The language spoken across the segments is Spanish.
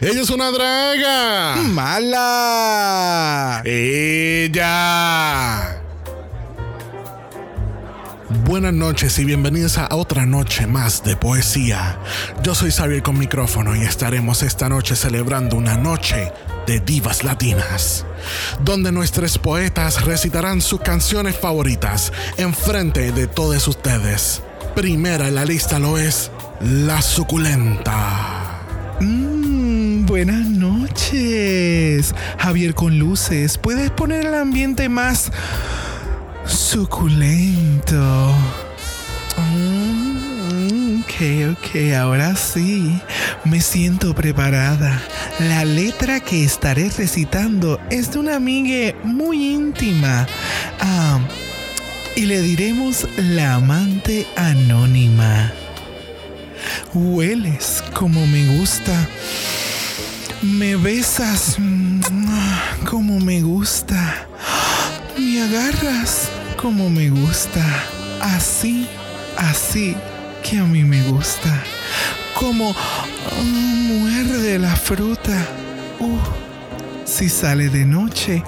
Ella es una draga. Mala. Ella. Buenas noches y bienvenidos a otra noche más de poesía. Yo soy Xavier con micrófono y estaremos esta noche celebrando una noche de divas latinas, donde nuestros poetas recitarán sus canciones favoritas en frente de todos ustedes. Primera en la lista lo es La Suculenta. Mmm, buenas noches. Javier con luces. ¿Puedes poner el ambiente más suculento? Mm, ok, ok, ahora sí. Me siento preparada. La letra que estaré recitando es de una amiga muy íntima. Ah, y le diremos la amante anónima. Hueles como me gusta. Me besas como me gusta. Me agarras como me gusta. Así, así que a mí me gusta. Como muerde la fruta. Uh, si sale de noche,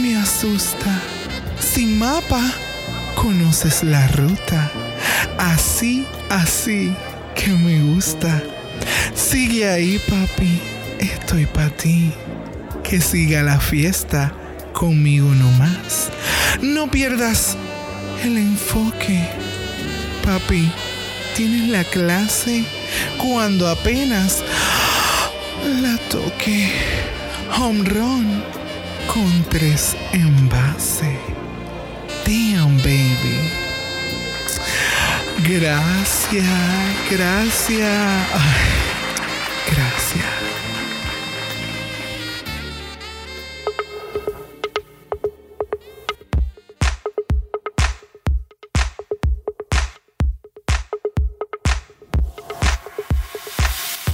me asusta. Sin mapa, conoces la ruta. Así, así que me gusta. Sigue ahí, papi. Estoy para ti. Que siga la fiesta conmigo nomás. No pierdas el enfoque. Papi, tienes la clase cuando apenas la toque. Home run con tres en base. Damn, baby. Gracias, gracias. Gracias.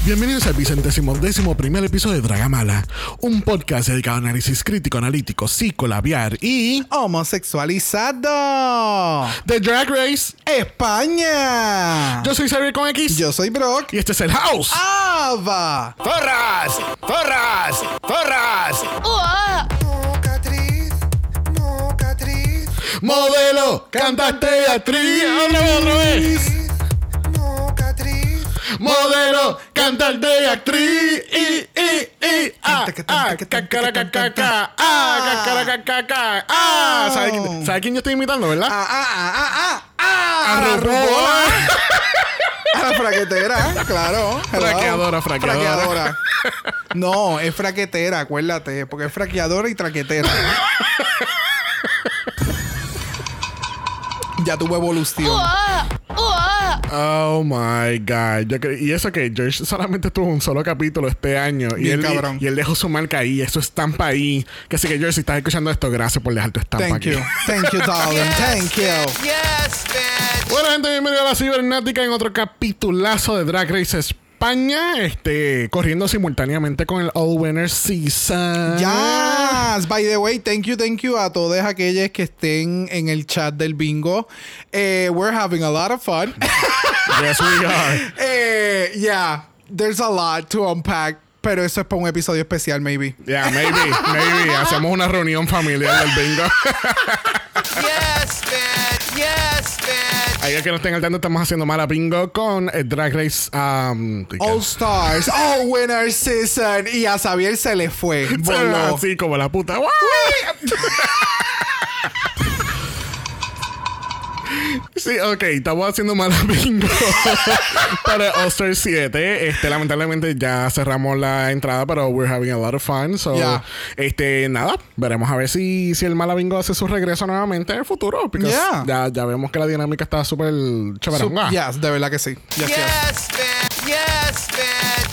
Bienvenidos al vicentésimo décimo primer episodio de Dragamala, un podcast dedicado a análisis crítico, analítico, psicolabiar y Homosexualizado. The Drag Race. España. Yo soy Xavier con X Yo soy Brock. y este es el House. Ava. ¡Zorras! ¡Zorras! Mocatriz, mocatriz, Modelo, cantante, actriz. Otra vez, otra vez. Modelo, cantante, actriz. Y, y, y. Ah, ah. Ah, cacaracacaca. Ah, ¿sabe quién- ¿sabe quién yo estoy imitando, verdad? Ah, ah, ah, ah, ah, ah. A. A la fraquetera, claro. Fraqueadora, fraqueadora. Fraqueadora. No, es fraquetera, acuérdate, porque es fraqueadora y traquetera. ya tuvo evolución. Oh my god. Yo cre- y eso que George solamente tuvo un solo capítulo este año. Y Bien él, cabrón. y él dejó su marca ahí, eso estampa ahí. Que así que George, si estás escuchando esto, gracias por dejar tu estampa Thank aquí. you. Thank you, darling. Thank you. yes, bitch. Bueno, gente, bienvenido a la cibernática en otro capitulazo de Drag Race España. Este, corriendo simultáneamente con el All Winner Season. Yes. By the way, thank you, thank you a todas aquellas que estén en el chat del bingo. Eh, we're having a lot of fun. Yes, we are. eh, yeah, there's a lot to unpack. Pero eso es para un episodio especial, maybe. Yeah, maybe, maybe. Hacemos una reunión familiar del bingo. Yes, bitch. Yes, bitch. Es que no estén al tanto, estamos haciendo mala bingo con el Drag Race. Um, All Stars, All Winner Season. Y a Xavier se le fue. Voló. Así como la puta. Sí, ok, estamos haciendo mala bingo para All Star 7. Este, lamentablemente ya cerramos la entrada, pero we're having a lot of fun. So, Yeah. este, nada, veremos a ver si, si el mala bingo hace su regreso nuevamente en el futuro. Porque Yeah. ya, ya vemos que la dinámica está súper chévere. Sup- yes, de verdad que sí. Yes, yes. Yes, bitch. Yes, bitch.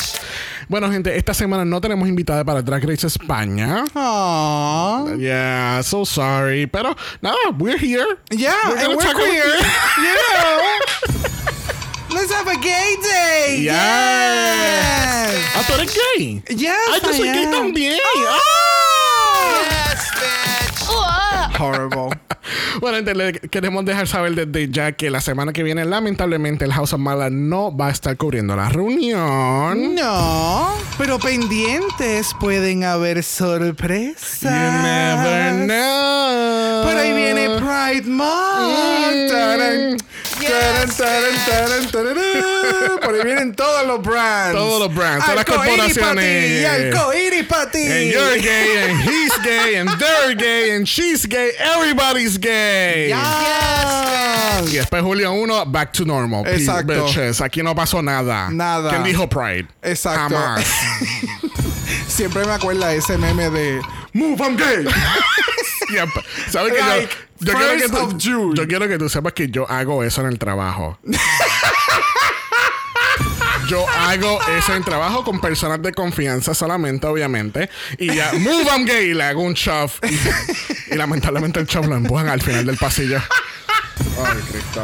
Bueno, gente, esta semana no tenemos invitada para Drag Race España. Aww. Yeah, so sorry. Pero nada, we're here. Yeah, We're and gonna we're queer. you know. Let's have a gay day. Yes. Yes. Ah, tú eres gay. Yes, Ah, yo I soy gay am. también. Oh. Yes, bitch. Horrible. Bueno, le queremos dejar saber desde ya que la semana que viene, lamentablemente, el House of Mala no va a estar cubriendo la reunión. No, pero pendientes pueden haber sorpresas. You never know. Por ahí viene Pride Month. Mm. Yes. Por ahí vienen todos los brands. Todos los brands, todas las corporaciones. Y arcoíris para ti. And you're gay, and he's gay, and they're gay, and she's gay. Everybody's gay. Yes. Y después Julio 1, back to normal. Exacto. bitches. Aquí no pasó nada. Nada. ¿Quién dijo Pride? Exacto. Jamás. Siempre me acuerda ese meme de Move, I'm gay. Yep. ¿Sabes que Like, yo, yo, quiero que tú, yo quiero que tú sepas que yo hago eso en el trabajo. Yo hago eso en el trabajo con personas de confianza solamente, obviamente. Y ya, move I'm gay, le hago un shove. Y, y lamentablemente el shove lo empujan al final del pasillo. Ay, Cristo.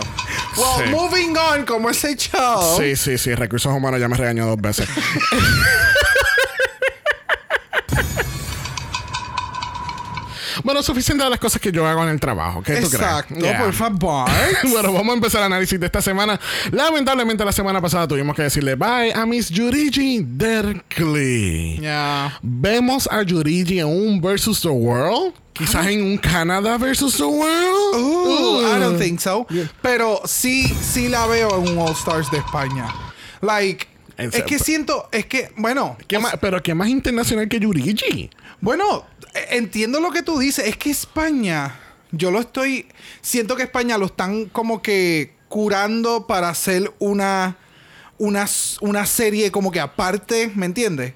Well, Sí. moving on, como ese show. Sí, sí, sí. Recursos humanos ya me regañó dos veces. bueno, suficiente de las cosas que yo hago en el trabajo. ¿Qué tú crees? Exacto, Yeah. por favor. bueno, vamos a empezar el análisis de esta semana. Lamentablemente, la semana pasada tuvimos que decirle bye a Miss Yurigi Derkley. Yeah. Vemos a Yurigi en un versus the world. Quizás en un Canadá versus the world. Ooh, I don't Uh. think so. Pero sí, sí la veo en un All Stars de España. Like, En es que siento, es que, bueno, ¿Qué más- pero qué más internacional que Yurigi. bueno, eh, entiendo lo que tú dices. Es que España, yo lo estoy, siento que España lo están como que curando para hacer una, una, una serie como que aparte, ¿me entiendes?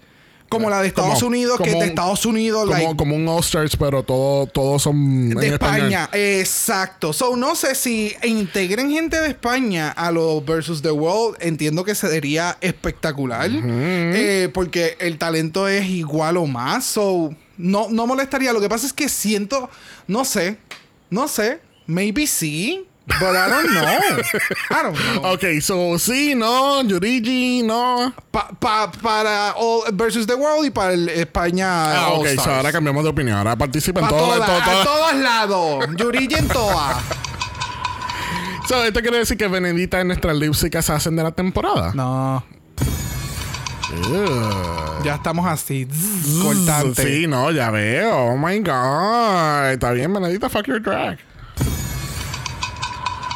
Como la de Estados Como- Unidos, que es de Estados Unidos, Como, like, como un All Stars, pero todo, todos son de en español. España, exacto. So, no sé si integren gente de España a los versus the world. Entiendo que sería espectacular. Eh, porque el talento es igual o más. So, no, no molestaría. Lo que pasa es que siento, no sé, no sé. Maybe sí. But I don't know. I don't know. Ok, so sí, no, Yurigi, no. Pa- pa- para all versus the world y para el España. Ah, ok, so ahora cambiamos de opinión. Ahora participa en Pa' todo, todas, todo- a todo- todos lados. Yurigi en todas. So, esto quiere decir que Benedita es nuestra lipstick assassin de la temporada. No. Ya estamos así, zzz, cortante. Sí, no, ya veo. Oh my god. Está bien, Benedita, fuck your drag.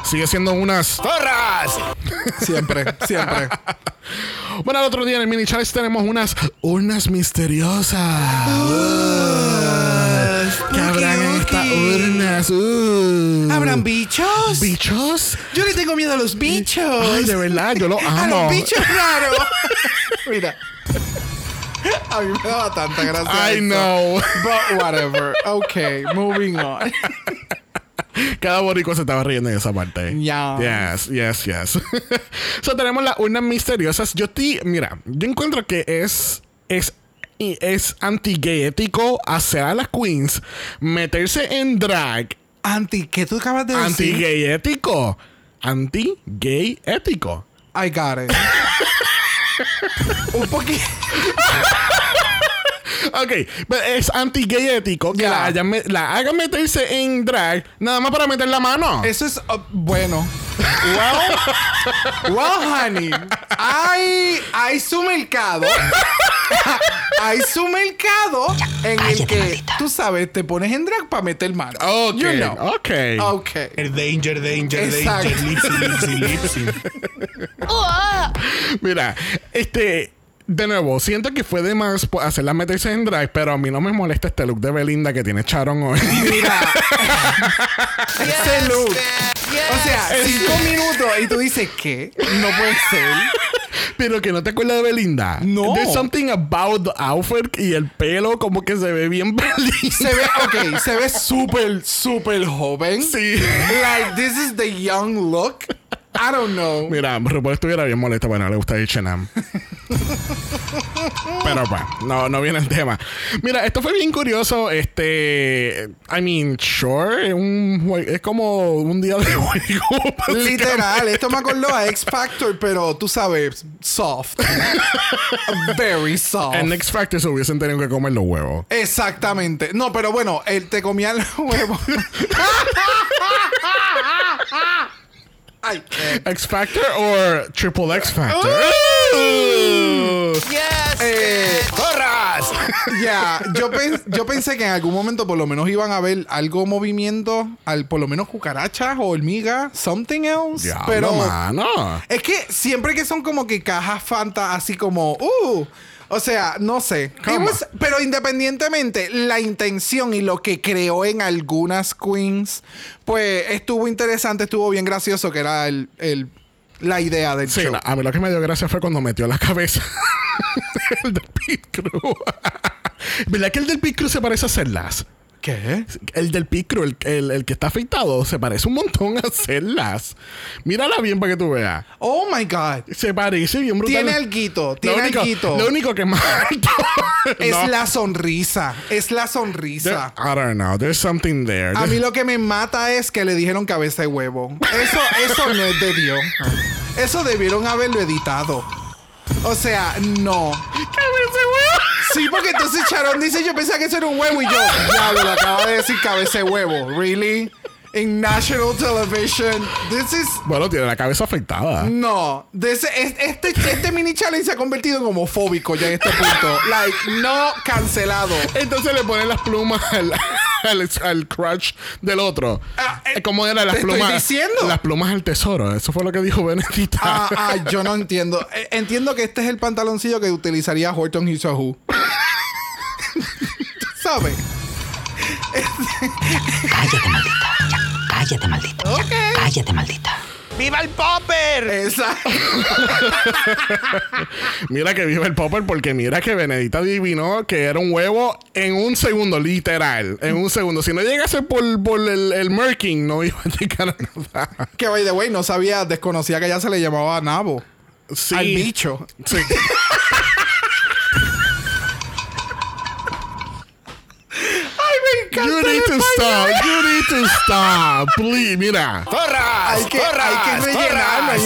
Sigue siendo unas. ¡Porras! Siempre, siempre. Bueno, el otro día en el mini challenge tenemos unas urnas misteriosas. ¿Qué habrán en estas urnas? Uh. ¿Habrán bichos? bichos? Yo le tengo miedo a los bichos. Ay, de verdad, yo lo a amo. los bichos raros. Mira. A mí me daba tanta gracia. I eso. know. But whatever. Okay, moving on. Cada boricua se estaba riendo en esa parte. Ya. Yes, yes, yes. so, tenemos las urnas misteriosas. Yo ti, mira, yo encuentro que es es y es anti-gay ético hacer a las queens meterse en drag Anti, ¿qué tú acabas de decir? anti-gay ético. Anti-gay ético. I got it. Un poquito. Ok, pero es anti-gay ético que Ya. la, hayan la hagan meterse en drag nada más para meter la mano. Eso es uh, bueno. Well, well, honey, hay, hay su mercado. hay su mercado en el que tú sabes, te pones en drag para meter mano. Ok, You know. ok. Ok. El danger, danger, Exacto. danger, lipsy, lipsy, lipsy. Mira, este. De nuevo, siento que fue de más hacerla meterse en drag, pero a mí no me molesta este look de Belinda que tiene Charon hoy. Mira, ese look. Yes, O sea, cinco minutos y tú dices, ¿qué? No puede ser. pero que no te acuerdas de Belinda. No. There's something about the outfit y el pelo como que se ve bien Belinda. Se ve, ok, se ve súper, súper joven. Sí. Like, this is the young look. I don't know. Mira, RuPaul estuviera bien molesto, bueno, le gusta H&M. Pero pues, no, no viene el tema. Mira, esto fue bien curioso. Este, I mean, sure, es, un es como un día de juego. Literal, esto me acordó a X Factor, pero tú sabes, soft. Very soft. En X Factor se hubiesen tenido que comer los huevos. Exactamente. No, pero bueno, él te comía los huevos. Qué- X Factor o Triple X Factor. Ooh. Eh, ¡Zorras! Ya, yo, pen- yo pensé que en algún momento por lo menos iban a ver algo movimiento, al, por lo menos cucarachas o hormigas, something else. Diablo, pero mano. es que siempre que son como que cajas Fanta, así como, uh, o sea, no sé. Pero independientemente, la intención y lo que creó en algunas queens, pues estuvo interesante, estuvo bien gracioso, que era el, el- la idea del Sí, show. la- a mí lo que me dio gracia fue cuando metió la cabeza el del Pit Crew. ¿Verdad que el del Pit Crew se parece a Cellas? ¿Qué? El del Pit Crew, el, el- el que está afeitado, se parece un montón a Cellas. Mírala bien para que tú veas. Oh my God. Se parece bien brutal. Tiene alguito, Lo tiene único, alguito. lo único que es más alto. Es No. la sonrisa. Es la There- sonrisa. I don't know. There's something there. A mí lo que me mata es que le dijeron cabeza de huevo. Eso, eso no es de Dios. Eso debieron haberlo editado. O sea, no. Sí, porque entonces Sharon dice, yo pensaba que eso era un huevo y yo, diablo, acaba de decir cabeza huevo. ¿Really? En national television. This is... Bueno, tiene la cabeza afectada. No, This- es- este, este mini challenge se ha convertido en homofóbico ya en este punto. Like, no cancelado. Entonces le ponen las plumas al, al, al crush del otro. Eh, ¿Cómo eran las te estoy plumas? diciendo. Las plumas al tesoro. Eso fue lo que dijo Benedita. Ah, ah, yo no entiendo. Eh, Entiendo que este es el pantaloncillo que utilizaría Horton Who. ¿Sabes? Cállate, maldita. Cállate, maldita. Ya, cállate, maldita. ¡Viva el popper! Exacto. Mira que vive el popper porque mira que Benedita adivinó que era un huevo en un segundo, literal. En un segundo. Si no llegase por, por el, el Merkin, no iba a llegar a nada. Que by the way, no sabía, desconocía que ya se le llamaba nabo. Sí. Al bicho. Sí. You need to stop. You need to stop. Please, mira. ¡Zorras! Hay que, ¡Zorras! hay que rellenar, no hay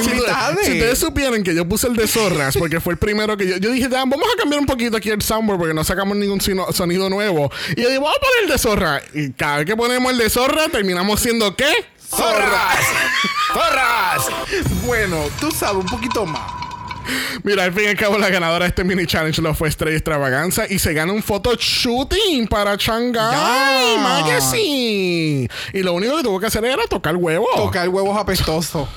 Si, ustedes supieran que yo puse el de zorras, porque fue el primero que yo, yo dije, "Ya, vamos a cambiar un poquito aquí el soundboard porque no sacamos ningún sino- sonido nuevo. Y yo digo, vamos a poner el de zorra. Y cada vez que ponemos el de zorra, terminamos siendo ¿qué? ¡Zorras! ¡Zorras! Bueno, tú sabes, un poquito más. Mira, al fin y al cabo, la ganadora de este mini challenge lo fue Estrella Extravaganza y se gana un photo shooting para Shanghai. Magazine. Y lo único que tuvo que hacer era tocar huevo. Tocar huevos apestosos.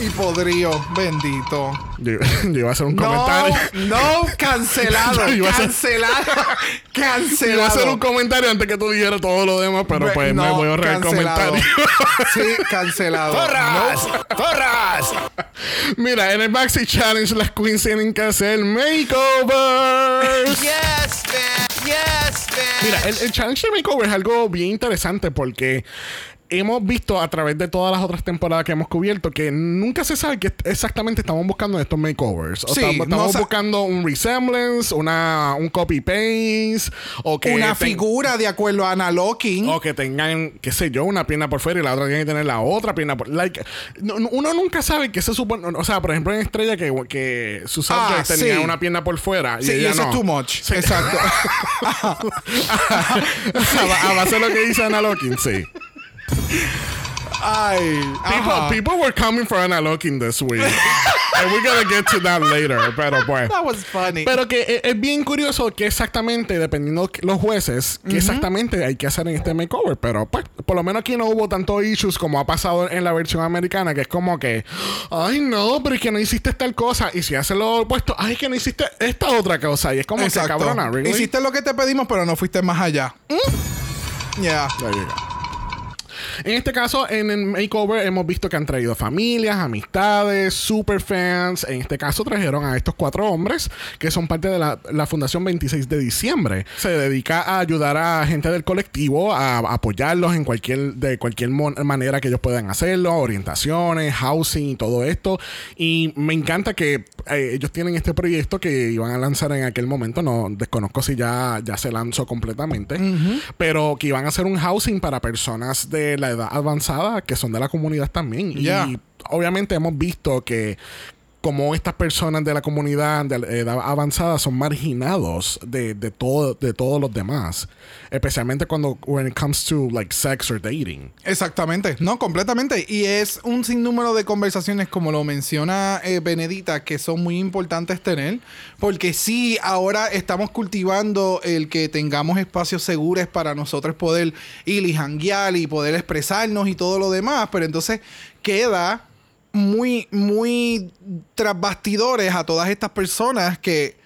Y podrío, bendito. Yo, yo iba a hacer un No, comentario. no, cancelado. Yo a hacer- cancelado. cancelado. Iba a hacer un comentario antes que tú dijeras todo lo demás, pero pues me no, voy a ahorrar el cancelado. comentario. Sí, cancelado. ¡Zorras! ¡Zorras! Mira, en el Maxi Challenge las queens tienen que hacer makeovers. Yes, man. Yes, man. Mira, el, el challenge de makeover es algo bien interesante porque hemos visto a través de todas las otras temporadas que hemos cubierto que nunca se sabe qué exactamente estamos buscando en estos makeovers. O Sí, estamos, buscando un resemblance, una, un copy paste, o que Una figura de acuerdo a Ana Locking. O que tengan, qué sé yo, una pierna por fuera y la otra tiene que tener la otra pierna por... Like, no- no- uno nunca sabe qué se supone... O sea, por ejemplo, en Estrella que, que su Ah, tenía sí. una pierna por fuera. Sí, y ella eso no. es too much. Sí. Exacto. a, ba- a base de lo que dice Ana Locking, sí. Ay. People, people were coming for Ana Locking this week. And we're gonna get to that later. Pero pues... That was funny. Pero que es, es bien curioso que exactamente, dependiendo los jueces, que exactamente hay que hacer en este makeover. Pero pues, por lo menos aquí no hubo tanto issues como ha pasado en la versión americana, que es como que, ay no, pero es que no hiciste tal cosa. Y si haces lo opuesto, ay, es que no hiciste esta otra cosa. Y es como Exacto. que cabrona, ¿really? Hiciste lo que te pedimos, pero no fuiste más allá. Mm. Yeah. En este caso, en el makeover hemos visto que han traído familias, amistades, superfans. En este caso trajeron a estos cuatro hombres que son parte de la, la Fundación 26 de diciembre. Se dedica a ayudar a gente del colectivo, a, apoyarlos en cualquier, de cualquier manera que ellos puedan hacerlo, orientaciones, housing y todo esto. Y me encanta que eh, ellos tienen este proyecto que iban a lanzar en aquel momento. No desconozco si ya, ya se lanzó completamente, pero que iban a hacer un housing para personas de la edad avanzada que son de la comunidad también. Y obviamente hemos visto que como estas personas de la comunidad edad avanzada son marginados de, de todo de todos los demás especialmente cuando when it comes to like sex or dating Exactamente, no, completamente. Y es un sinnúmero de conversaciones, como lo menciona eh, Benedita, que son muy importantes tener, porque sí, ahora estamos cultivando el que tengamos espacios seguros para nosotros poder ir y janguear y poder expresarnos y todo lo demás, pero entonces queda muy, muy tras bastidores a todas estas personas que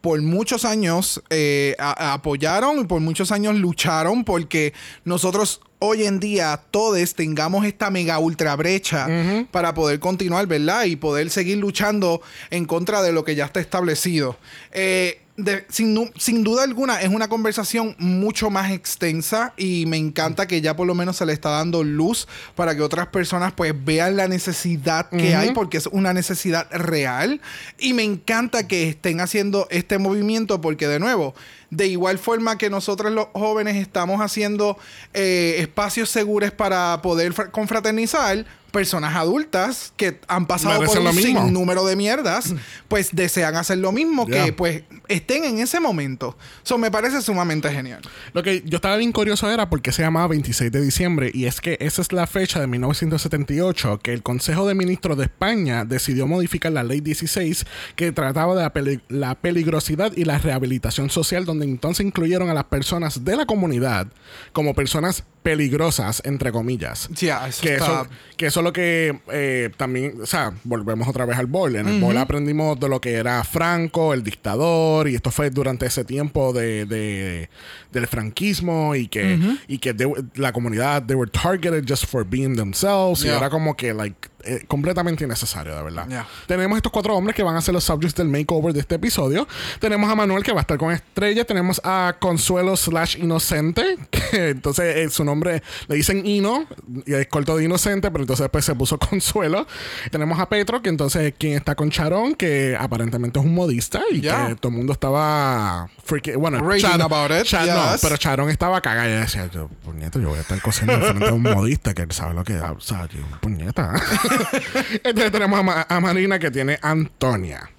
por muchos años eh, a- a- apoyaron y por muchos años lucharon porque nosotros hoy en día todos tengamos esta mega ultra brecha para poder continuar, ¿verdad? Y poder seguir luchando en contra de lo que ya está establecido. Eh, de- sin, sin duda alguna es una conversación mucho más extensa y me encanta que ya por lo menos se le está dando luz para que otras personas pues vean la necesidad que hay porque es una necesidad real. Y me encanta que estén haciendo este movimiento porque de nuevo de igual forma que nosotros los jóvenes estamos haciendo eh, espacios seguros para poder fra- confraternizar personas adultas que han pasado por un sinnúmero de mierdas pues desean hacer lo mismo que pues estén en ese momento. Eso me parece sumamente genial. Lo que yo estaba bien curioso era por qué se llamaba 26 de diciembre y es que esa es la fecha de 1978 que el Consejo de Ministros de España decidió modificar la Ley 16 que trataba de la, peli- la peligrosidad y la rehabilitación social donde entonces incluyeron a las personas de la comunidad como personas peligrosas entre comillas. Ya, eso que, está- eso, que eso es lo que eh, también, o sea, volvemos otra vez al bowl. En el bowl aprendimos de lo que era Franco, el dictador, y esto fue durante ese tiempo de, de- del franquismo y que, y que they la comunidad, they were targeted just for being themselves. Y Yeah. era como que, like, eh, completamente innecesario, de verdad. Yeah. Tenemos estos cuatro hombres que van a ser los subjects del makeover de este episodio. Tenemos a Manuel que va a estar con Estrella. Tenemos a Consuelo slash Inocente. Que entonces eh, su nombre le dicen Ino. Y es corto de Inocente. Pero entonces después se puso Consuelo. Tenemos a Petro. Que entonces es quien está con Charón. Que aparentemente es un modista. Y Yeah. que todo el mundo estaba... freaking- bueno, Char- about it, Char- no, yes. pero Charón estaba cagada. Y decía, yo, puñeta, yo voy a estar cosiendo enfrente de un modista que él sabe lo que... O sea, yo, puñeta. Entonces tenemos a, Ma- a Marina que tiene Antonia.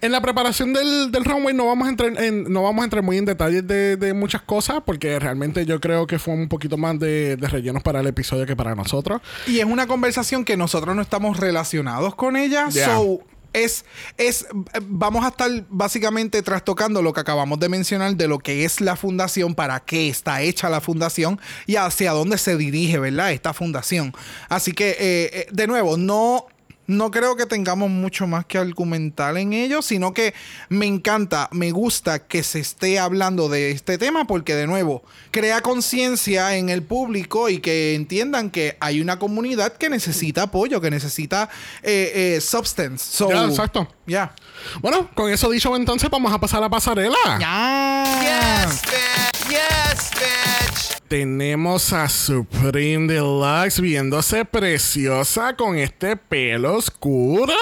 En la preparación del, del runway no vamos a entrar en, no vamos a entrar muy en detalles de, de muchas cosas porque realmente yo creo que fue un poquito más de, de rellenos para el episodio que para nosotros. Y es una conversación que nosotros no estamos relacionados con ella. So, es, es, vamos a estar básicamente trastocando lo que acabamos de mencionar de lo que es la fundación, para qué está hecha la fundación y hacia dónde se dirige, ¿verdad? Esta fundación. Así que, eh, eh, de nuevo, no... No creo que tengamos mucho más que argumentar en ello, sino que me encanta, me gusta que se esté hablando de este tema porque de nuevo crea conciencia en el público y que entiendan que hay una comunidad que necesita apoyo, que necesita eh, eh, substance. So, Ya, exacto. Ya. Bueno, con eso dicho entonces vamos a pasar a la pasarela. Ya. Yes, bitch. Yes, bitch. Tenemos a Supreme Deluxe viéndose preciosa con este pelo oscuro.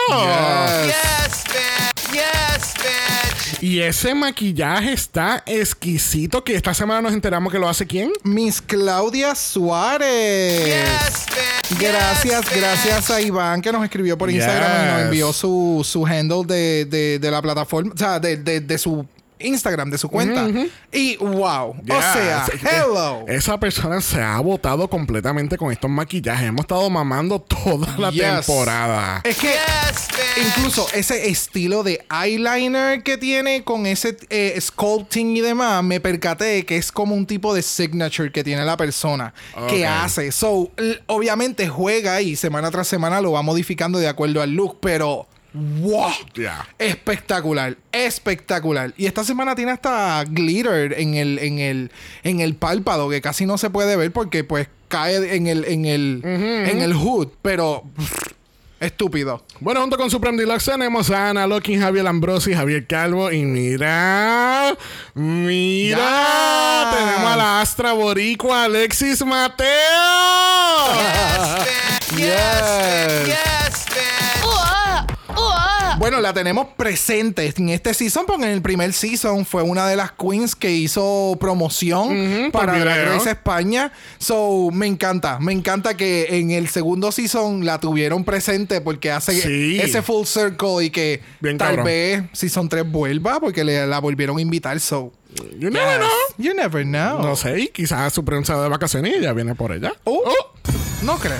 Yes, bitch. Yes, bitch. Y ese maquillaje está exquisito que esta semana nos enteramos que lo hace quién. Miss Claudia Suárez. Yes, bitch. Gracias, Yes, gracias a Iván que nos escribió por Instagram y nos Yes. envió su, su handle de, de- de la plataforma, o sea, de, de- de su Instagram, de su cuenta. Y wow, Yeah. o sea, hello. Esa persona se ha botado completamente con estos maquillajes. Hemos estado mamando toda la Yes. temporada. Es que Yes, incluso ese estilo de eyeliner que tiene con ese eh, sculpting y demás, me percaté que es como un tipo de signature que tiene la persona que hace. So, obviamente juega y semana tras semana lo va modificando de acuerdo al look, pero wow, espectacular, espectacular. Y esta semana tiene hasta glitter en el en el en el párpado que casi no se puede ver porque pues cae en el, en el, en el hood, pero estúpido. Bueno, junto con Supreme Deluxe tenemos a Ana Locking, Javier Ambrosi, Javier Calvo y mira, mira, Ya. tenemos a la Astra Boricua Alexis Mateo. Yes. Yes, bitch. Bueno, la tenemos presente en este season, porque en el primer season fue una de las queens que hizo promoción Ujú, por para la video. Race España. So, me encanta, me encanta que en el segundo season la tuvieron presente porque hace Sí. ese full circle y que Bien tal cabrón. vez season 3 vuelva porque le, la volvieron a invitar. So, You never yes. know. You never know. No sé, y quizás Supreme se va de vacaciones y ya viene por ella. Oh. Oh. No creo.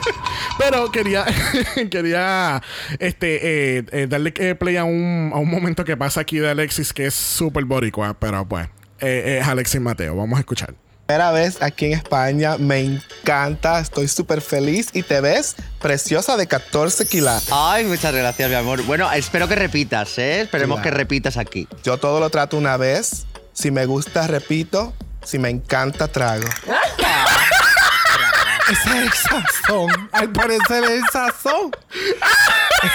Pero quería, quería este, eh, eh, darle eh, play a un, a un momento que pasa aquí de Alexis que es súper boricua, pero pues eh, es Alexis Mateo. Vamos a escuchar. Primera vez aquí en España, me encanta, estoy súper feliz y te ves preciosa de 14 kilos. Ay, muchas gracias, mi amor. Bueno, espero que repitas, ¿eh? Esperemos Claro. que repitas aquí. Yo todo lo trato una vez, si me gusta repito, si me encanta trago. Ese es el sazón. Al parecer es el sazón.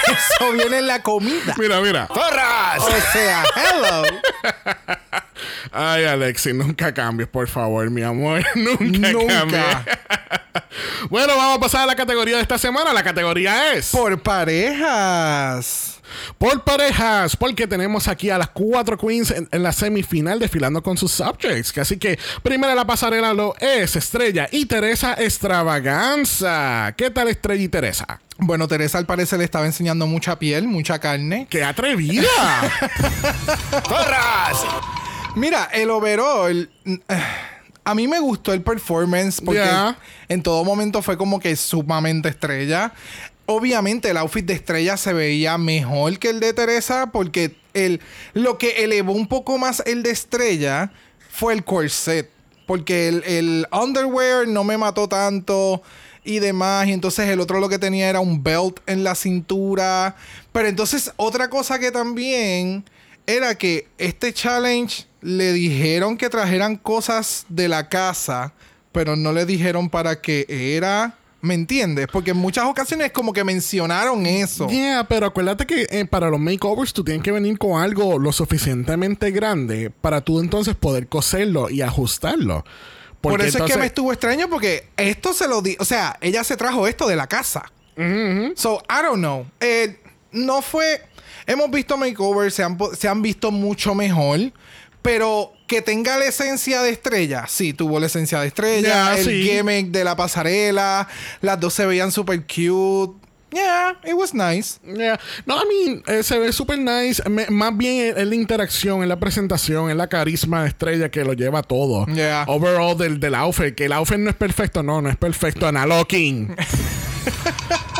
Eso viene en la comida. Mira, mira. O sea, hello. Ay, Alexis, nunca cambies, por favor, mi amor. nunca, Nunca. cambies. bueno, vamos a pasar a la categoría de esta semana. La categoría es... Por parejas. Por parejas, porque tenemos aquí a las cuatro queens en, en la semifinal desfilando con sus subjects. Así que primera la pasarela lo es Estrella y Teresa Extravaganza. ¿Qué tal Estrella y Teresa? Bueno, Teresa al parecer le estaba enseñando mucha piel, mucha carne. ¡Qué atrevida! Mira, el overall. mm, A mí me gustó el performance porque en todo momento fue como que sumamente estrella. Obviamente el outfit de estrella se veía mejor que el de Teresa porque el, lo que elevó un poco más el de estrella fue el corset. Porque el, el underwear no me mató tanto y demás. Y entonces el otro lo que tenía era un belt en la cintura. Pero entonces otra cosa que también era que este challenge le dijeron que trajeran cosas de la casa, pero no le dijeron para qué era. ¿Me entiendes? Porque en muchas ocasiones como que mencionaron eso. yeah, pero acuérdate que eh, para los makeovers tú tienes que venir con algo lo suficientemente grande para tú entonces poder coserlo y ajustarlo. Por eso es que me estuvo extraño porque esto se lo di, o sea, ella se trajo esto de la casa. So, I don't know. Eh, no fue, hemos visto makeovers, se han, se han visto mucho mejor, pero que tenga la esencia de estrella, sí, tuvo la esencia de estrella, el sí. gimmick de la pasarela, las dos se veían super cute. Yeah, it was nice. Yeah. No, I mean, eh, se ve super nice. Me- más bien es la interacción, es la presentación, es la carisma de estrella que lo lleva todo. Yeah. Overall del, del outfit. Que el outfit no es perfecto, no, no es perfecto. Analoging.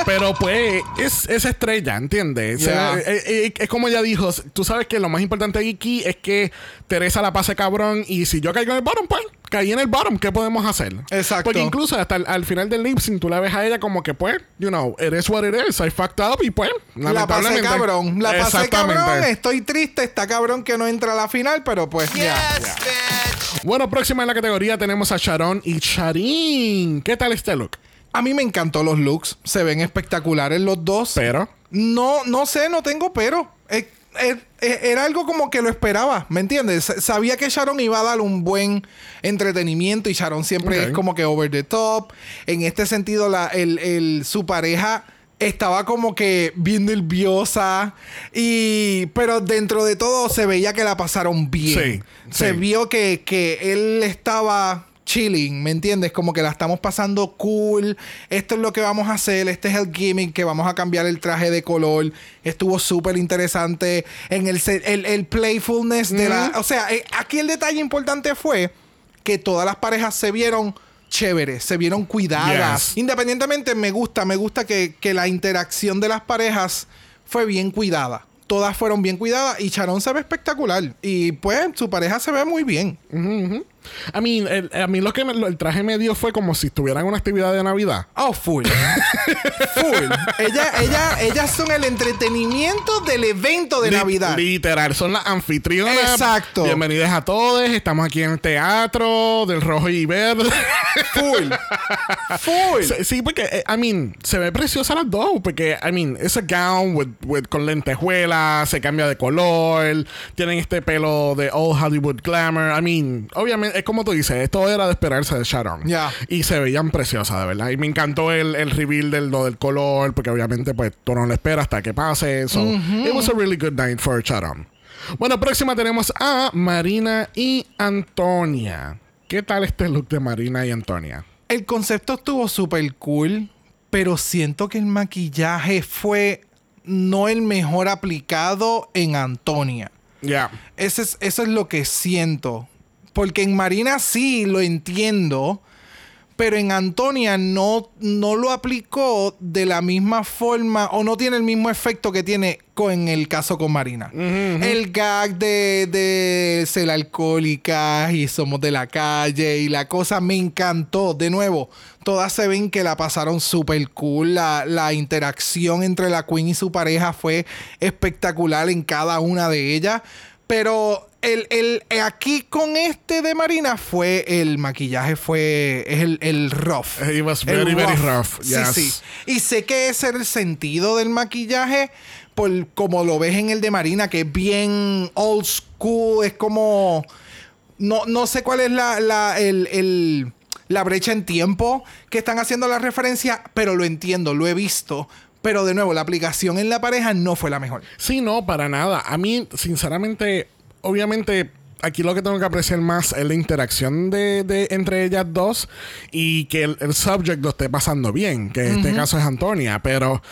Pero pues es, es estrella, ¿entiendes? Yeah. eh, eh, es como ella dijo, tú sabes que lo más importante aquí es que Teresa la pase cabrón y si yo caigo en el bottom, pues caí en el bottom, ¿qué podemos hacer? Exacto. Porque incluso hasta el- al final del lip sync tú la ves a ella como que pues, you know, it is what it is, I fucked up y pues, La pasé cabrón. La pasé cabrón. Estoy triste. Está cabrón que no entra a la final, pero pues ya. Yes. Bueno, próxima en la categoría tenemos a Sharon y Charín. ¿Qué tal este look? A mí me encantó los looks. Se ven espectaculares los dos. Pero, No, no sé, no tengo pero. Eh, eh, eh, era algo como que lo esperaba, ¿me entiendes? Sabía que Sharon iba a dar un buen entretenimiento y Sharon siempre es como que over the top. En este sentido, la, el, el- su pareja estaba como que bien nerviosa y pero dentro de todo se veía que la pasaron bien. Sí, se sí. vio que, que él estaba chilling, ¿me entiendes? Como que la estamos pasando cool. Esto es lo que vamos a hacer. Este es el gimmick que vamos a cambiar el traje de color. Estuvo súper interesante en el, el, el playfulness de la... O sea, eh, aquí el detalle importante fue que todas las parejas se vieron chéveres, se vieron cuidadas. Yes. Independientemente, me gusta, me gusta que, que la interacción de las parejas fue bien cuidada. Todas fueron bien cuidadas y Sharon se ve espectacular. Y pues su pareja se ve muy bien. I mean, el- a mí lo que me- lo- el traje me dio fue como si estuviera en una actividad de Navidad. Oh, full. full. Ella, ella, ellas son el entretenimiento del evento de Li- Navidad. Literal, son las anfitrionas. Exacto. Bienvenidas a todos. Estamos aquí en el teatro del rojo y verde. Full. Full. Sí, sí, porque, eh, I mean, se ve preciosa las dos. Porque, I mean, es a gown with, with- con lentejuelas, se cambia de color, tienen este pelo de old Hollywood glamour. I mean, obviamente, es como tú dices, esto era de esperarse de Sharon. Ya. Y se veían preciosas, de verdad. Y me encantó el, el reveal del, lo del color, porque obviamente, pues, tú no lo esperas hasta que pase. So, it was a really good night for Sharon. Bueno, próxima tenemos a Marina y Antonia. ¿Qué tal este look de Marina y Antonia? El concepto estuvo súper cool, pero siento que el maquillaje fue no el mejor aplicado en Antonia. Ya. Ese es, eso es lo que siento. Porque en Marina sí lo entiendo, pero en Antonia no, no lo aplicó de la misma forma o no tiene el mismo efecto que tiene con el caso con Marina. El gag de, de ser alcohólicas y somos de la calle y la cosa me encantó. De nuevo, todas se ven que la pasaron súper cool. La, la interacción entre la Queen y su pareja fue espectacular en cada una de ellas. Pero el, el- eh, aquí con este de Marina fue el maquillaje, fue es el, el rough. It was very, very rough, Sí, yes. sí. Y sé que ese era el sentido del maquillaje, por como lo ves en el de Marina, que es bien old school, es como... No, no sé cuál es la, la, el- el- la brecha en tiempo que están haciendo la referencia, pero lo entiendo, lo he visto. Pero de nuevo, la aplicación en la pareja no fue la mejor. Sí, no, para nada. A mí, sinceramente, obviamente, aquí lo que tengo que apreciar más es la interacción de, de- entre ellas dos y que el, el subject lo esté pasando bien, que en este caso es Antonia, pero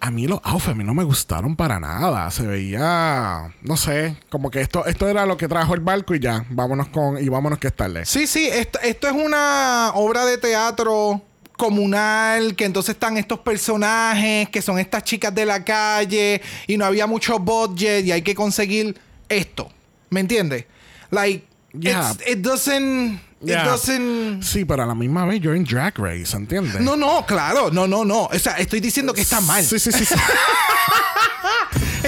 a mí los outfits a mí no me gustaron para nada. Se veía, no sé, como que esto, esto era lo que trajo el barco y ya, vámonos con, y vámonos que es tarde. Sí, sí, esto, esto es una obra de teatro comunal, que entonces están estos personajes, que son estas chicas de la calle, y no había mucho budget, y hay que conseguir esto. ¿Me entiendes? Like, Yeah. it doesn't... It doesn't... Sí, pero a la misma vez you're in Drag Race, ¿entiendes? No, no, claro, no, no, no. O sea, estoy diciendo que está mal. Sí, sí, sí. sí.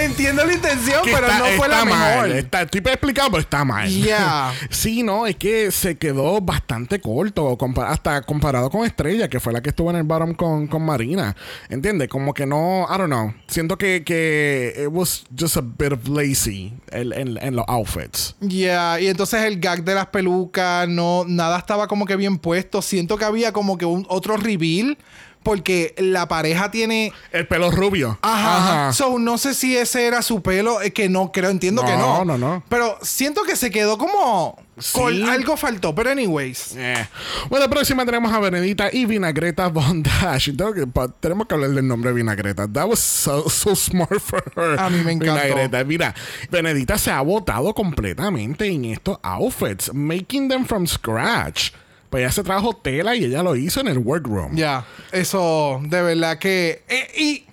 Entiendo la intención, Que pero está- no fue la mal. mejor. Está- estoy explicando, pero está mal. Yeah. sí, no, es que se quedó bastante corto, hasta comparado con Estrella, que fue la que estuvo en el bottom con, con Marina. ¿Entiendes? Como que no, I don't know. Siento que, que it was just a bit of lazy en, en- en los outfits. Ya, y entonces el gag de las pelucas, no, nada estaba como que bien puesto. Siento que había como que un otro reveal, porque la pareja tiene. El pelo rubio. Ajá. So, no sé si ese era su pelo, eh, que no creo, entiendo que no. No, no, no. Pero siento que se quedó como. Sí. con- algo faltó, pero anyways. Eh. Bueno, próxima tenemos a Benedita y Vinagreta Bondage. Que- pa- tenemos que hablar del nombre de Vinagreta. That was so, so smart for her. A mí me encantó. Vinagreta. Mira, Benedita se ha botado completamente en estos outfits, making them from scratch. Pues ella se trajo tela y ella lo hizo en el workroom. Ya, eso de verdad que... eh, y,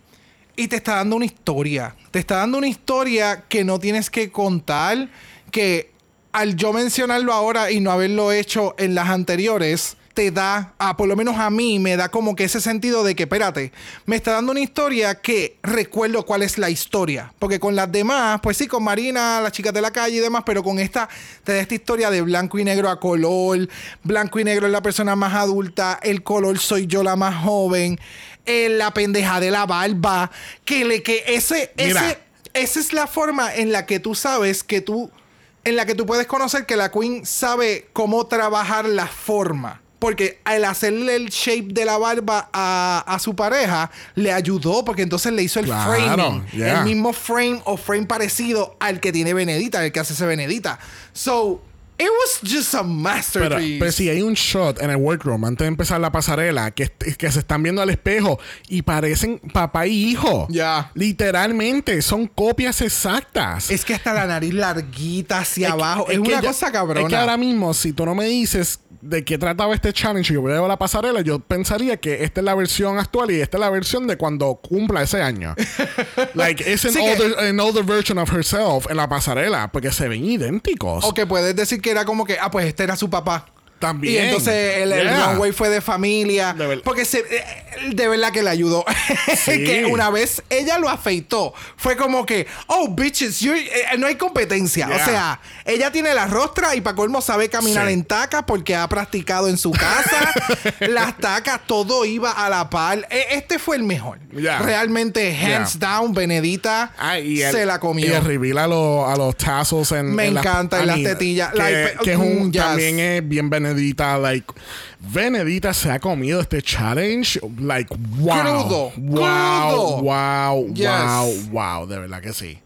y te está dando una historia. Te está dando una historia que no tienes que contar, que al yo mencionarlo ahora y no haberlo hecho en las anteriores, te da, a, por lo menos a mí, me da como que ese sentido de que, espérate, me está dando una historia que recuerdo cuál es la historia. Porque con las demás, pues sí, con Marina, las chicas de la calle y demás, pero con esta, te da esta historia de blanco y negro a color. Blanco y negro es la persona más adulta, el color soy yo la más joven, eh, la pendeja de la barba, que le que ese, Mira. ese, esa es la forma en la que tú sabes que tú, en la que tú puedes conocer que la Queen sabe cómo trabajar la forma. Porque al hacerle el shape de la barba a, a su pareja, le ayudó porque entonces le hizo el Claro, framing. yeah. El mismo frame o frame parecido al que tiene Benedita, el que hace ese Benedita. So, it was just a Pero, masterpiece. pero si hay un shot en el workroom antes de empezar la pasarela que, que se están viendo al espejo y parecen papá y hijo. Ya. Literalmente, son copias exactas. Es que hasta la nariz larguita hacia Es que- abajo. Es, que una cosa cabrona. Es que ahora mismo, si tú no me dices de qué trataba este challenge y yo veo la pasarela, yo pensaría que esta es la versión actual y esta es la versión de cuando cumpla ese año. like, it's an, Sí que- older, an older version of herself en la pasarela, porque se ven idénticos. O que puedes decir que era como que, ah, pues este era su papá. También. Y entonces el, el Yeah. runway fue de familia. De porque se, eh, de verdad que le ayudó. Sí. que una vez ella lo afeitó, fue como que, oh, bitches, you- eh, no hay competencia. Yeah. O sea, ella tiene la rostra y para colmo sabe caminar Sí. en tacas porque ha practicado en su casa. Las tacas, todo iba a la par. E- Este fue el mejor. Yeah. Realmente, hands down, Benedita Ah, y el- se la comió. Y el reveal a, los- a los tassels en Me en las- encanta, en las tetillas. Que, es un, mm, yes. también es bien Benedita. Like, Benedita se ha comido este challenge. Like, wow. Crudo, Wow. crudo. Wow. Yes. Wow. Wow. De verdad que sí.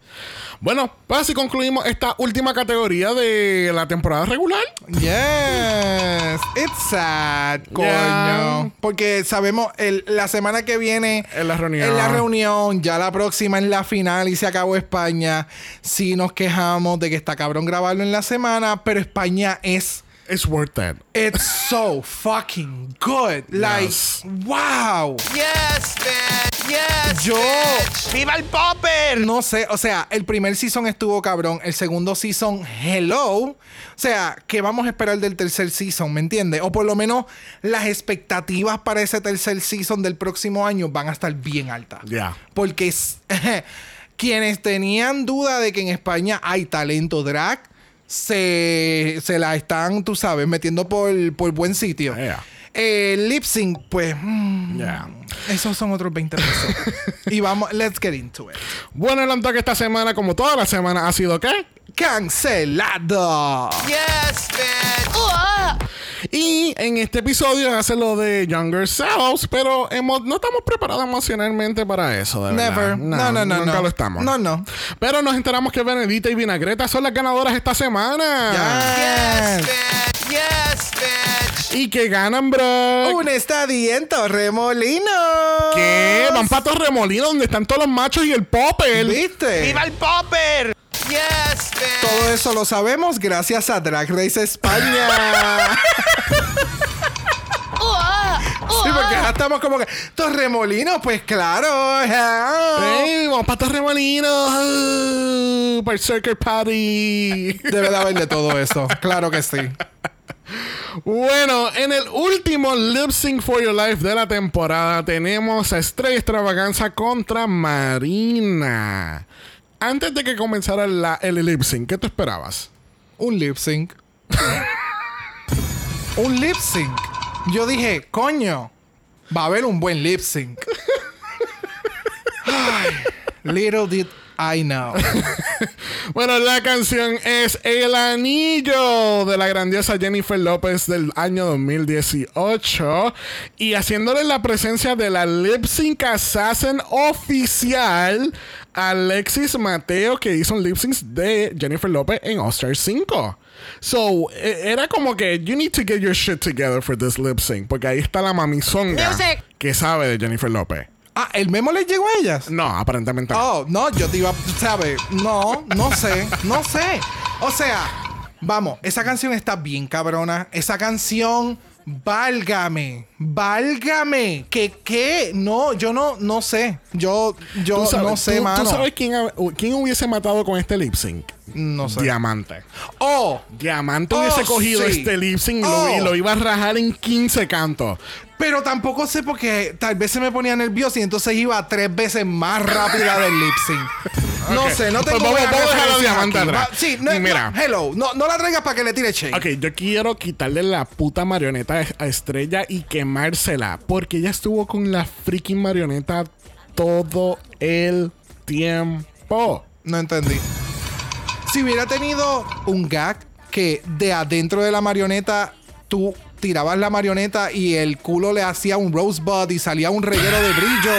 Bueno, pues así concluimos esta última categoría de la temporada regular. Yes, it's sad, coño. Yeah. Porque sabemos, el- la semana que viene En la reunión. En la reunión, ya la próxima es la final y se acabó España. Sí nos quejamos de que está cabrón grabarlo en la semana, pero España es It's worth it. It's so fucking good. Like, Yes. wow. Yes, man. Yes. Yo- bitch. ¡Viva el popper! No sé, o sea, el primer season estuvo cabrón, el segundo season, hello. O sea, ¿qué vamos a esperar del tercer season? ¿Me entiendes? O por lo menos las expectativas para ese tercer season del próximo año van a estar bien altas. Ya. Porque es- quienes tenían duda de que en España hay talento drag, se, se la están, tú sabes, metiendo por, por buen sitio. El lip sync, pues, mm, Yeah. esos son otros 20 pesos. y vamos, let's get into it. Bueno, el que esta semana, como toda la semana, ha sido ¿qué? Cancelado. Yes, man. Y en este episodio hace lo de Younger Selves, pero hemos, no estamos preparados emocionalmente para eso, de verdad. Never. No, no, no, Nunca no. lo estamos. No, no. Pero nos enteramos que Benedita y Vinagreta son las ganadoras esta semana. Yes. Yes, man. Yes, bitch. Y que ganan, bro. Un estadía en Torremolinos. ¿Qué? Van para Torremolinos, donde están todos los machos y el popper. ¿Viste? ¡Viva el popper! Yes, man. Todo eso lo sabemos gracias a Drag Race España. sí, porque ya estamos como que Torremolinos, pues claro. ajá. ¡Ey! Vamos para Torremolinos. uh, para el Circuit Party. Debe de haber de todo eso. Claro que sí. Bueno, en el último Lip Sync for Your Life de la temporada tenemos a Estrella Extravaganza contra Marina. Antes de que comenzara la- el lip sync, ¿qué te esperabas? Un lip sync. un lip sync. Yo dije, coño, va a haber un buen lip sync. Ay, little did I know. Bueno, la canción es El Anillo de la grandiosa Jennifer López del año 2018 y haciéndole la presencia de la lip sync assassin oficial Alexis Mateo que hizo un lip sync de Jennifer López en All Star 5. So, e- era como que you need to get your shit together for this lip sync porque ahí está la mamizonga Music. que sabe de Jennifer López. Ah, ¿el memo le llegó a ellas? No, aparentemente no. Oh, no, yo te iba, ¿sabes? No, no sé, no sé. O sea, vamos, esa canción está bien cabrona. Esa canción, válgame, válgame. ¿Qué, qué? No, yo no, no sé. Yo, yo ¿Tú sabes, no sé, tú- mano. ¿Tú sabes quién, quién hubiese matado con este lip sync? No sé. Diamante. Oh, Diamante Oh, hubiese cogido sí. este lip sync y, Oh. lo, y lo iba a rajar en 15 cantos. Pero tampoco sé porque tal vez se me ponía nervioso y entonces iba tres veces más rápida del lip sync. No sé, no Pues tengo buena vamos a atrás. Sí, no, Mira. no, hello, no, no la traigas para que le tire shade. Ok, yo quiero quitarle la puta marioneta a Estrella y quemársela. Porque ella estuvo con la freaking marioneta todo el tiempo. No entendí. Si hubiera tenido un gag que de adentro de la marioneta tú tirabas la marioneta y el culo le hacía un rosebud y salía un reguero de brillo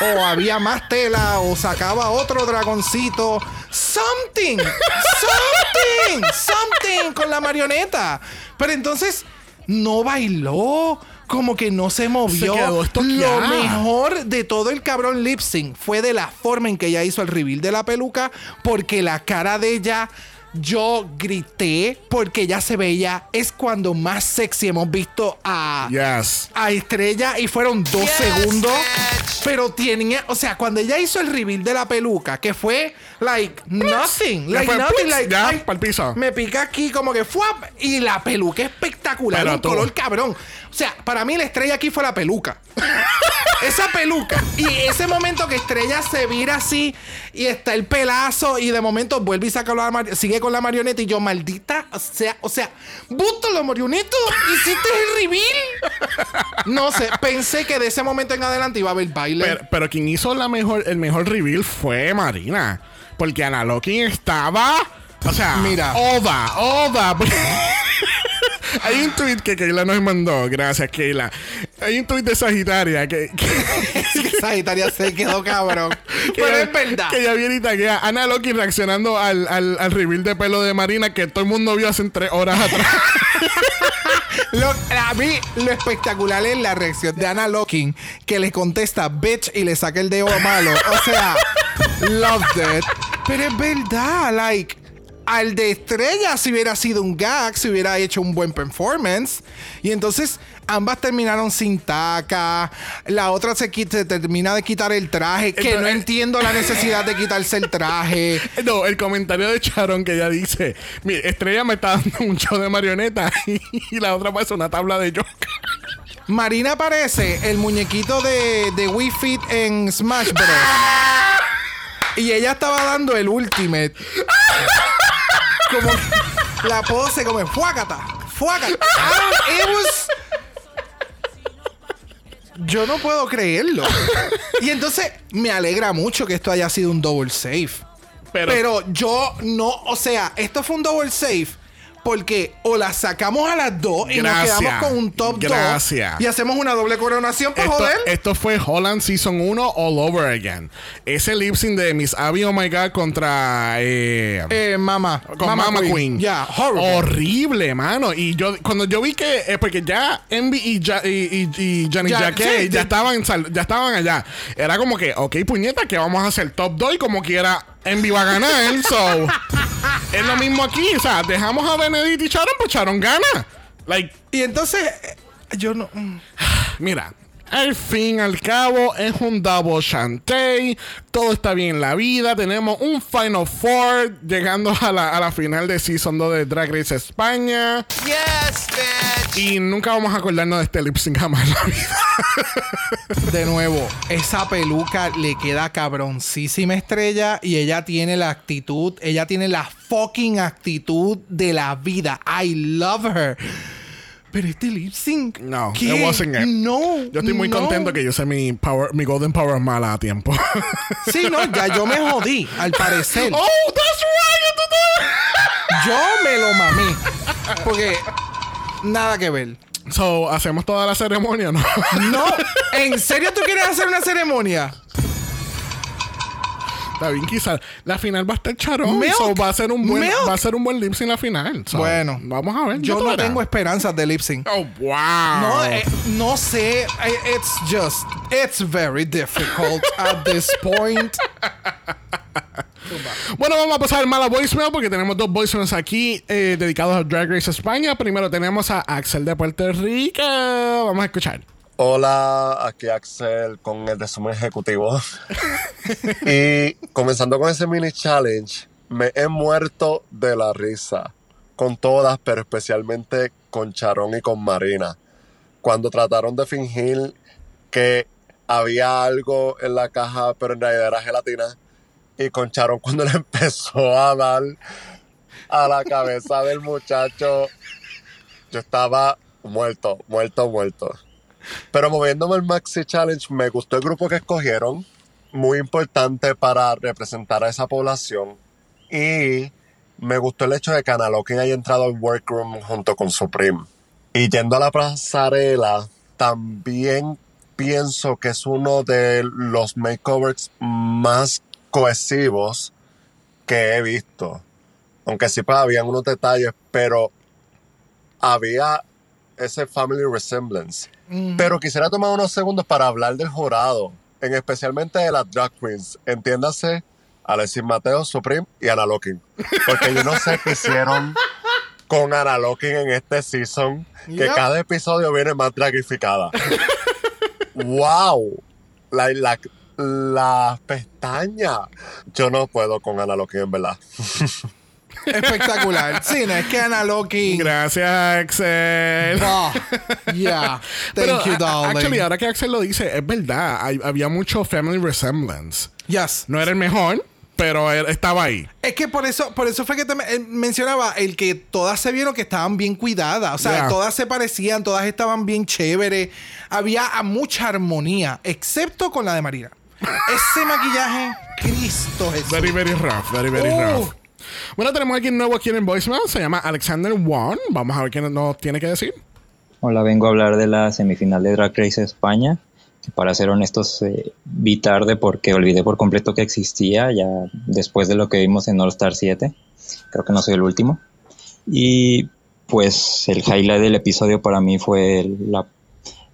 o había más tela o sacaba otro dragoncito. Something, something, something con la marioneta. Pero entonces no bailó, como que no se movió. Se quedó Lo mejor de todo el cabrón lip sync fue de la forma en que ella hizo el reveal de la peluca, porque la cara de ella yo grité porque ella se veía. Es cuando más sexy hemos visto a, Yes. a Estrella y fueron dos Yes, segundos. bitch. Pero tenía, o sea, cuando ella hizo el reveal de la peluca, que fue like nothing, Ya like fue, nothing, like Ya, ay, pa'l piso. Me pica aquí como que fuap y la peluca espectacular, Pero un tú- color cabrón. O sea, para mí la estrella aquí fue la peluca. Esa peluca. Y ese momento que Estrella se vira así y está el pelazo y de momento vuelve y saca la sigue con la marioneta y yo, maldita, o sea, o sea, Busto los marionetos, hiciste el reveal. No sé, pensé que de ese momento en adelante iba a haber baile. Pero, pero quien hizo la mejor, el mejor reveal fue Marina. Porque Ana Lokin estaba. O sea, Mira. Oda, Oda. Hay un tweet que Keila nos mandó. Gracias, Keila. Hay un tweet de Sagitaria que. que Sagitaria se quedó cabrón. que Pero ya- es verdad. Que ya viene y taguea Ana Loki reaccionando al, al, al reveal de pelo de Marina que todo el mundo vio hace tres horas atrás. Lo- a mí lo espectacular es la reacción de Anna Locking que le contesta bitch y le saca el dedo malo. O sea, loved it. Pero es verdad, like, al de estrella si hubiera sido un gag, si hubiera hecho un buen performance. Y entonces ambas terminaron sin taca. La otra se, termina de quitar el traje, que no Entonces- entiendo la necesidad de quitarse el traje. No, el comentario de Sharon que ella dice: Mire, Estrella me está dando un show de marioneta y, la otra parece una tabla de yoga. Marina parece el muñequito de, de Wii Fit en Smash Bros. y ella estaba dando el Ultimate. Como la pose como fuácata, fuácata. I don't- it was- Yo no puedo creerlo. Y entonces me alegra mucho que esto haya sido un double safe. Pero, Pero yo no, o sea, esto fue un double safe porque o la sacamos a las dos y Gracias. nos quedamos con un top 2 Gracias. y hacemos una doble coronación para joder. esto fue Holland Season 1 all over again. Ese lip sync de Miss Abby, oh my god, contra. Eh, Eh, mamá. con Mama, Queen. Ya, horrible. Horrible, mano. Y yo, cuando yo vi que, eh, porque ya Envy y, Ja- y, y, y Janet Ya, Jackée sí, ya, estaban, ya estaban allá. Era como que, ok, puñeta, que vamos a hacer top 2 y como quiera Envy va a ganar. so, es lo mismo aquí. O sea, dejamos a Benedict y Sharon, pues Sharon gana. Like, Y entonces, eh, yo no. mm. Mira, al fin, al cabo, es un double chantey. Todo está bien en la vida. Tenemos un Final Four llegando a la, a la final de Season 2 de Drag Race España. Yes, bitch. Y nunca vamos a acordarnos de este lip sync jamás en la vida. De nuevo, esa peluca le queda cabroncísima estrella y ella tiene la actitud, ella tiene la fucking actitud de la vida. I love her. Pero este lip sync. No, ¿qué? it wasn't it. No. Yo estoy muy no. contento que yo sé mi, power, mi Golden Power mala a tiempo. Sí, no, ya yo me jodí, al parecer. ¡Oh, that's right! Yo me lo mamé. Porque nada que ver. So, ¿hacemos toda la ceremonia no? No, ¿en serio tú quieres hacer una ceremonia? Está bien, quizás la final va a estar charón. So, va a ser un buen, Milk. va a ser un buen lip sync la final. Bueno, vamos a ver. Yo no tengo esperanzas de lip sync. Oh, wow. No, eh, no sé. Eh, It's just, it's very difficult at this point. Bueno, vamos a pasar al mala voicemail porque tenemos dos voicemails aquí eh, dedicados a Drag Race España. Primero tenemos a Axel de Puerto Rico. Vamos a escuchar. Hola, aquí Axel con el resumen ejecutivo. y comenzando con ese mini challenge, me he muerto de la risa. Con todas, pero especialmente con Charón y con Marina. Cuando trataron de fingir que había algo en la caja, pero en realidad era gelatina. Y con Charón cuando le empezó a dar a la cabeza del muchacho, yo estaba muerto, muerto, muerto. Pero moviéndome al Maxi Challenge, me gustó el grupo que escogieron. Muy importante para representar a esa población. Y me gustó el hecho de que haya entrado al workroom junto con Supreme. Y yendo a la pasarela, también pienso que es uno de los makeovers más cohesivos que he visto. Aunque sí pues, habían unos detalles, pero había ese family resemblance. Pero quisiera tomar unos segundos para hablar del jurado, en especialmente de las drag queens. Entiéndase Alexis Mateo, Supreme y Ana Locking. Porque yo no sé qué hicieron con Ana Locking en este season, que Yep. cada episodio viene más dragificada. ¡Wow! La, la, la pestaña. Yo no puedo con Ana Locking, en verdad. Espectacular. Sí, no es que Ana Loki. Gracias, Axel. Oh, yeah. Thank Pero, you, darling. Actually, ahora que Axel lo dice, es verdad. Hay- había mucho family resemblance. yes. No era el mejor, pero él estaba ahí. Es que por eso, por eso fue que te eh, mencionaba el que todas se vieron que estaban bien cuidadas. O sea, Yeah. todas se parecían, todas estaban bien chéveres. Había a mucha armonía, excepto con la de Marina. Ese maquillaje, Cristo Jesús. Very, very rough. Very, very rough. Bueno, tenemos a alguien nuevo aquí en voicemail. Se llama Alexander Wong. Vamos a ver qué nos tiene que decir. Hola, vengo a hablar de la semifinal de Drag Race España. Que para ser honestos, eh, vi tarde porque olvidé por completo que existía ya después de lo que vimos en All Star 7. Creo que no soy el último. Y pues el highlight del episodio para mí fue la,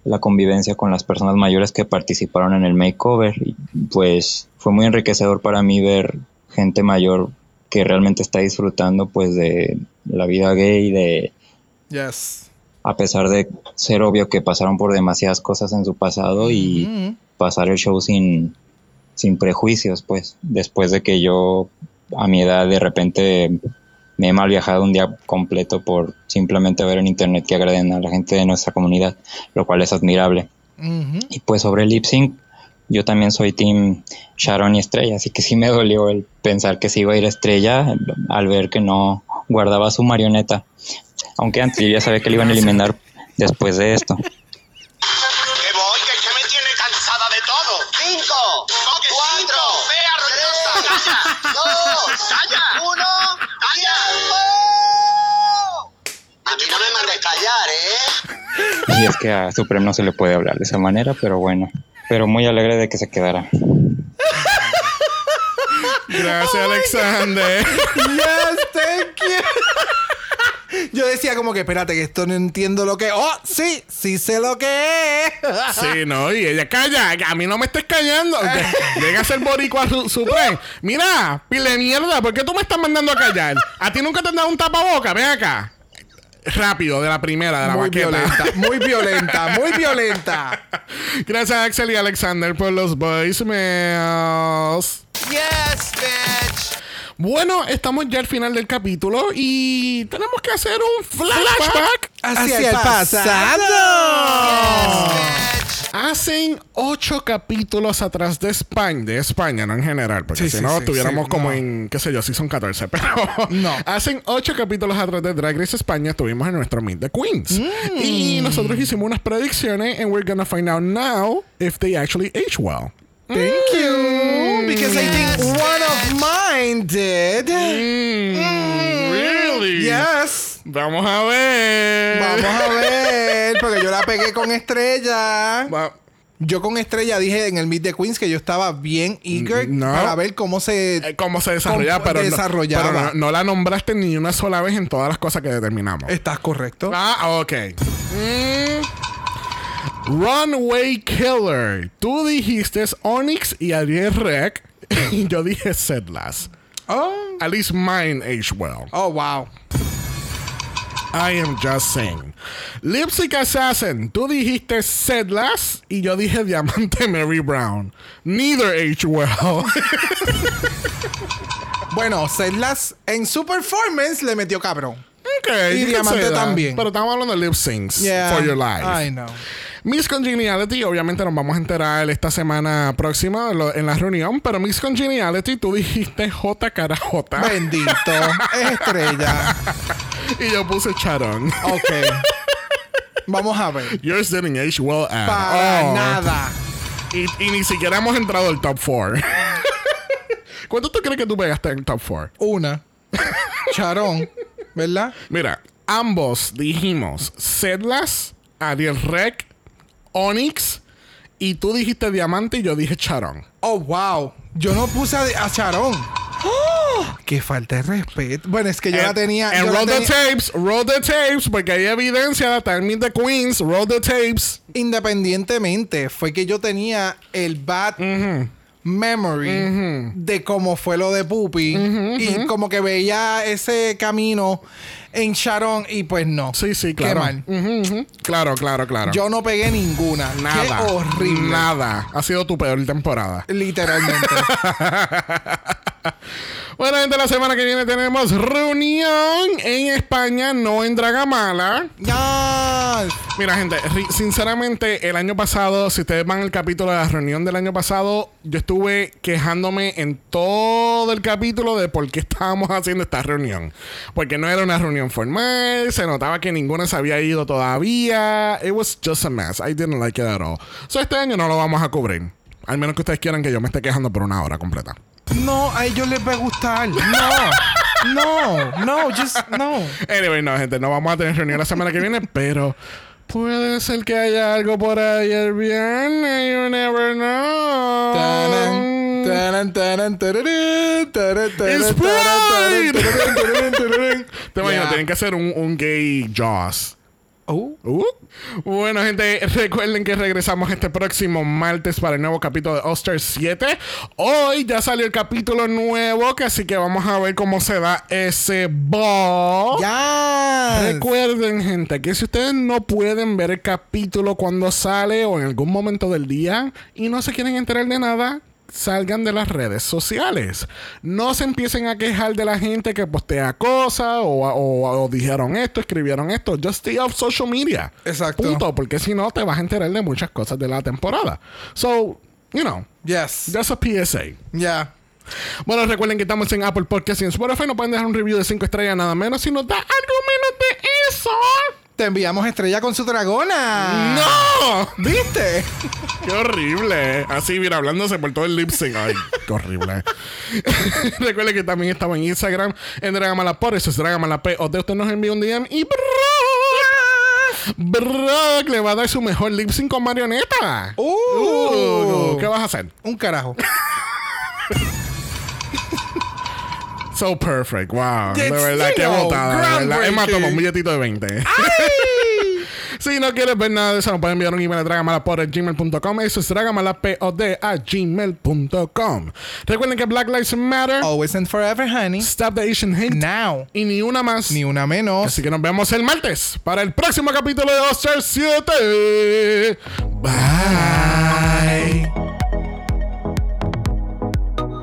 la convivencia con las personas mayores que participaron en el makeover. Y pues fue muy enriquecedor para mí ver gente mayor que realmente está disfrutando pues de la vida gay, de Yes. a pesar de ser obvio que pasaron por demasiadas cosas en su pasado y pasar el show sin, sin prejuicios, pues después de que yo a mi edad de repente me he mal viajado un día completo por simplemente ver en internet que agraden a la gente de nuestra comunidad, lo cual es admirable. Y pues sobre el lip sync, yo también soy team Sharon y Estrella, así que sí me dolió el pensar que se iba a ir Estrella al ver que no guardaba su marioneta. Aunque antes yo ya sabía que le iban a eliminar después de esto. Que voy, que, que me tiene cansada de todo. Cinco, cuatro, fea roñosa, calla, dos, calla, uno, calla. ¡Oh! A mí no me mandes callar, ¿eh? Y es que a Supreme no se le puede hablar de esa manera, pero bueno. Pero muy alegre de que se quedara. Gracias, Alexander. Yes, thank you. Yo decía como que, espérate, que esto no entiendo lo que... Oh, sí, sí sé lo que es. Sí, no, y ella calla, a mí no me estés callando. Llega a ser boricua su, Supreme. Mira, pile mierda, ¿por qué tú me estás mandando a callar? A ti nunca te han dado un tapaboca, ven acá. Rápido, de la primera, de la Muy baqueta. violenta, muy violenta, muy violenta. Gracias, Axel y Alexander, por los voicemails. Yes, bitch. Bueno, estamos ya al final del capítulo y tenemos que hacer un flashback. Hacia, el pasado. Hacen ocho capítulos atrás de España, de España, no en general, porque Sí, si sí, no, estuviéramos sí, como no. en, qué sé yo, si son 14, pero No. hacen ocho capítulos atrás de Drag Race España, estuvimos en nuestro Meet the Queens. Mm. Y nosotros hicimos unas predicciones, and we're gonna find out now if they actually age well. Thank you. Because I think one of mine did. Mm, really? Yes. Vamos a ver. Vamos a ver, porque yo la pegué con estrella. Va- Yo con estrella dije en el Meet the Queens que yo estaba bien eager No. para ver cómo se. eh, cómo se desarrollaba, Cómo pero, no- desarrollaba. pero no, no la nombraste ni una sola vez en todas las cosas que determinamos. ¿Estás correcto? Ah, ok. Mm. Runway Killer. Tú dijiste Onyx y Ariel Rec. Y yo dije Sedlas. Oh. At least mine age well. Oh, wow. I am just saying. Lipstick Assassin. Tú dijiste Sedlas y yo dije Diamante Mary Brown. Neither age well. Bueno, Sedlas en su performance le metió cabrón. ok. Y Diamante también. Pero estamos hablando de lip syncs Yeah. for your life. I know. Miss Congeniality, obviamente nos vamos a enterar esta semana próxima lo- en la reunión, pero Miss Congeniality, tú dijiste J cara J. Bendito. es estrella. y yo puse Charon. Ok. Vamos a ver. Yours didn't age well at Para nada. Y, y ni siquiera hemos entrado al top 4. ¿Cuánto tú crees que tú pegaste en el top 4? Una. Charón. ¿Verdad? Mira, ambos dijimos Sedlas, Ariel Rec, Onyx, y tú dijiste Diamante y yo dije Charon. Oh, wow. Yo no puse a, a Charón. ¡Oh! Qué falta de respeto. Bueno, es que yo la tenía. En roll the tapes, roll the tapes, porque hay evidencia de Time the Queens, roll the tapes. Independientemente, fue que yo tenía el bat memory de cómo fue lo de Pupi. Y como que veía ese camino en Sharon y pues no. Sí, sí, Qué claro. mal. Ujú, ujú. Claro, claro, claro. Yo no pegué ninguna. Nada. Qué horrible. Nada. Ha sido tu peor temporada. Literalmente. Bueno, gente, la semana que viene tenemos reunión en España, no en Dragamala. ya. Mira, gente, sinceramente, el año pasado, si ustedes van al capítulo de la reunión del año pasado, yo estuve quejándome en todo el capítulo de por qué estábamos haciendo esta reunión. Porque no era una reunión formal, se notaba que ninguna se había ido todavía. It was just a mess. I didn't like it at all. So, este año no lo vamos a cubrir. Al menos que ustedes quieran que yo me esté quejando por una hora completa. No, a ellos les va a gustar. No. No, no, just no. Anyway, no, gente, no vamos a tener reunión la semana que viene, pero puede ser que haya algo por ahí el viernes. You never know. Taran, It's Pride. Te tienen que hacer un, un gay Jaws. Oh. Uh. Bueno, gente, recuerden que regresamos este próximo martes para el nuevo capítulo de Oster 7. Hoy ya salió el capítulo nuevo, que así que vamos a ver cómo se da ese ball. Ya. Recuerden, gente, que si ustedes no pueden ver el capítulo cuando sale o en algún momento del día y no se quieren enterar de nada, salgan de las redes sociales. No se empiecen a quejar de la gente que postea cosas o, o- o dijeron esto, escribieron esto. Just stay off social media. Exacto. Punto. Porque si no, te vas a enterar de muchas cosas de la temporada. So, you know, Yes. just a PSA. Ya. Bueno, recuerden que estamos en Apple Podcast y en Spotify. No pueden dejar un review de 5 estrellas nada menos. Si nos da algo menos de eso. Te enviamos estrella con su dragona. ¡No! ¿Viste? ¡Qué horrible! Así, mira, hablándose por todo el lip sync. ¡Ay, qué horrible! Recuerden que también estamos en Instagram, en Dragamala por eso es Dragamala P. O de usted nos envía un DM y Brock le va a dar su mejor lip sync con marioneta. Uh. Uh, ¿Qué vas a hacer? Un carajo. So perfect, wow. De verdad, qué botada. De verdad. Es más, toma un billetito de 20. si no quieres ver nada de eso, nos pueden enviar un email a dragamalapod.gmail.com. Eso es dragamalapod a gmail.com. Recuerden que Black Lives Matter. Always and forever, honey. Stop the Asian hate. Now. Y ni una más. Ni una menos. Así que nos vemos el martes para el próximo capítulo de Oster 7. Bye.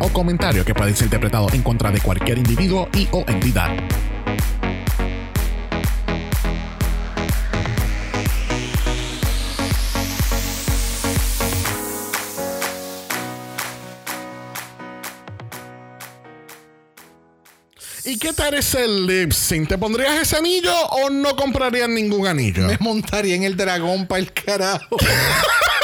o comentario que pueda ser interpretado en contra de cualquier individuo y o entidad. ¿Y qué tal ese lip sync? ¿Te pondrías ese anillo o no comprarías ningún anillo? Me montaría en el dragón para el carajo.